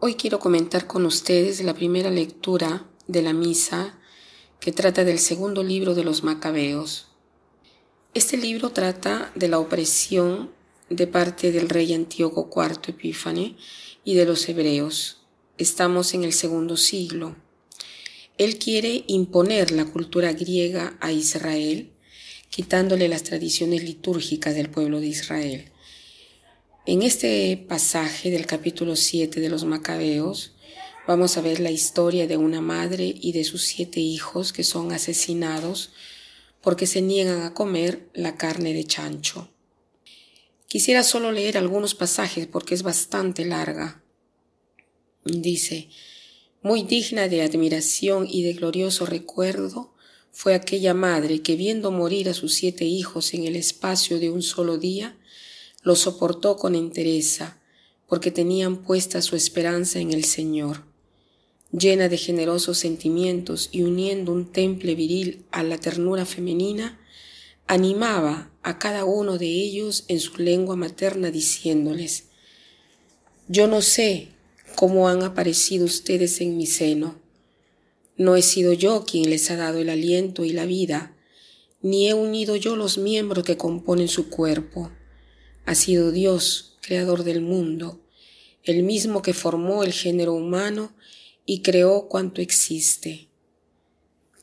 Hoy quiero comentar con ustedes la primera lectura de la misa que trata del segundo libro de los Macabeos. Este libro trata de la opresión de parte del rey Antíoco IV Epífane y de los hebreos. Estamos en el segundo siglo. Él quiere imponer la cultura griega a Israel, quitándole las tradiciones litúrgicas del pueblo de Israel. En este pasaje del capítulo 7 de los Macabeos vamos a ver la historia de una madre y de sus siete hijos que son asesinados porque se niegan a comer la carne de chancho. Quisiera solo leer algunos pasajes porque es bastante larga. Dice, muy digna de admiración y de glorioso recuerdo fue aquella madre que viendo morir a sus siete hijos en el espacio de un solo día, lo soportó con entereza, porque tenían puesta su esperanza en el Señor. Llena de generosos sentimientos y uniendo un temple viril a la ternura femenina, animaba a cada uno de ellos en su lengua materna diciéndoles, Yo no sé cómo han aparecido ustedes en mi seno. No he sido yo quien les ha dado el aliento y la vida, ni he unido yo los miembros que componen su cuerpo ha sido Dios, creador del mundo, el mismo que formó el género humano y creó cuanto existe.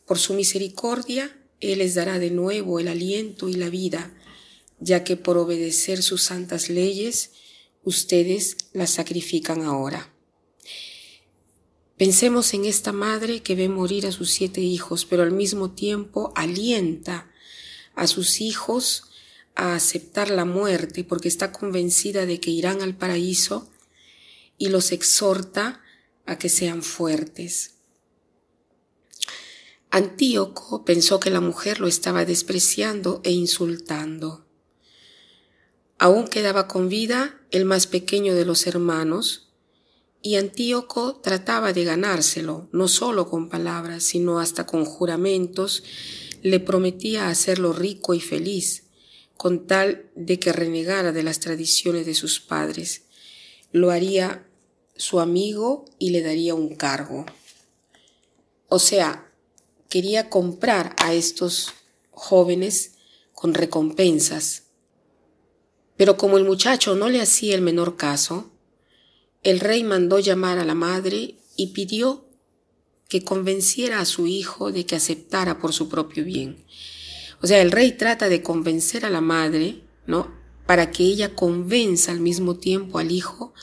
Por su misericordia, Él les dará de nuevo el aliento y la vida, ya que por obedecer sus santas leyes, ustedes las sacrifican ahora. Pensemos en esta madre que ve morir a sus siete hijos, pero al mismo tiempo alienta a sus hijos a aceptar la muerte porque está convencida de que irán al paraíso y los exhorta a que sean fuertes. Antíoco pensó que la mujer lo estaba despreciando e insultando. Aún quedaba con vida el más pequeño de los hermanos, y Antíoco trataba de ganárselo, no solo con palabras, sino hasta con juramentos, le prometía hacerlo rico y feliz, con tal de que renegara de las tradiciones de sus padres. Lo haría su amigo y le daría un cargo. O sea, quería comprar a estos jóvenes con recompensas. Pero como el muchacho no le hacía el menor caso, el rey mandó llamar a la madre y pidió que convenciera a su hijo de que aceptara por su propio bien. O sea, el rey trata de convencer a la madre, ¿no? Para que ella convenza al mismo tiempo al hijo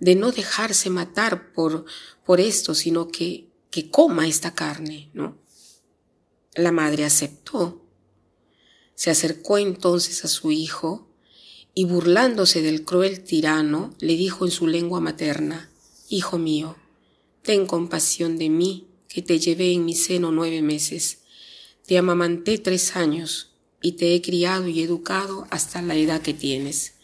de no dejarse matar por, por esto, sino que, que coma esta carne, ¿no? La madre aceptó. Se acercó entonces a su hijo y burlándose del cruel tirano, le dijo en su lengua materna, Hijo mío, ten compasión de mí, que te llevé en mi seno nueve meses te amamanté tres años y te he criado y educado hasta la edad que tienes.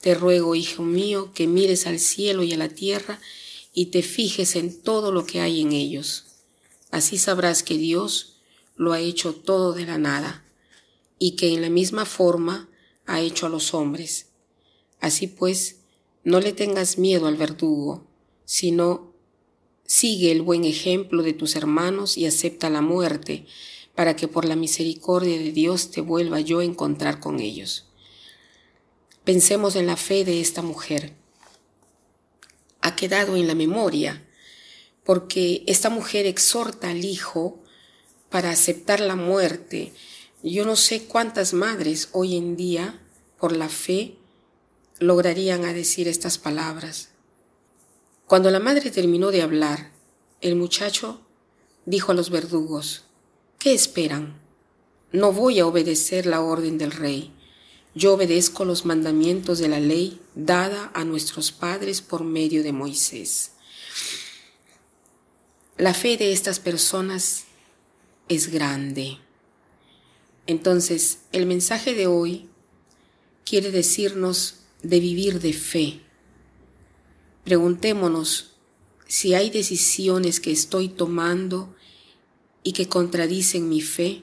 Te ruego, hijo mío, que mires al cielo y a la tierra y te fijes en todo lo que hay en ellos. Así sabrás que Dios lo ha hecho todo de la nada y que en la misma forma ha hecho a los hombres. Así pues, no le tengas miedo al verdugo, sino sigue el buen ejemplo de tus hermanos y acepta la muerte, para que por la misericordia de Dios te vuelva yo a encontrar con ellos. Pensemos en la fe de esta mujer. Ha quedado en la memoria, porque esta mujer exhorta al hijo para aceptar la muerte. Yo no sé cuántas madres hoy en día, por la fe, lograrían a decir estas palabras. Cuando la madre terminó de hablar, el muchacho dijo a los verdugos, ¿Qué esperan? No voy a obedecer la orden del rey. Yo obedezco los mandamientos de la ley dada a nuestros padres por medio de Moisés. La fe de estas personas es grande. Entonces, el mensaje de hoy quiere decirnos de vivir de fe. Preguntémonos si hay decisiones que estoy tomando y que contradicen mi fe?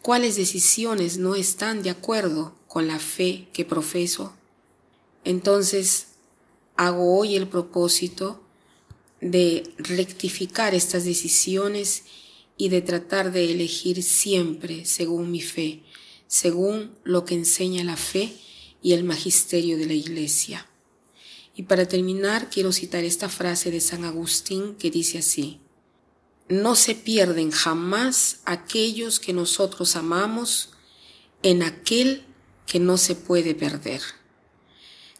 ¿Cuáles decisiones no están de acuerdo con la fe que profeso? Entonces, hago hoy el propósito de rectificar estas decisiones y de tratar de elegir siempre según mi fe, según lo que enseña la fe y el magisterio de la Iglesia. Y para terminar, quiero citar esta frase de San Agustín que dice así, no se pierden jamás aquellos que nosotros amamos en aquel que no se puede perder.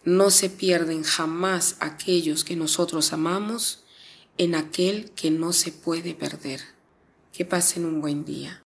No se pierden jamás aquellos que nosotros amamos en aquel que no se puede perder. Que pasen un buen día.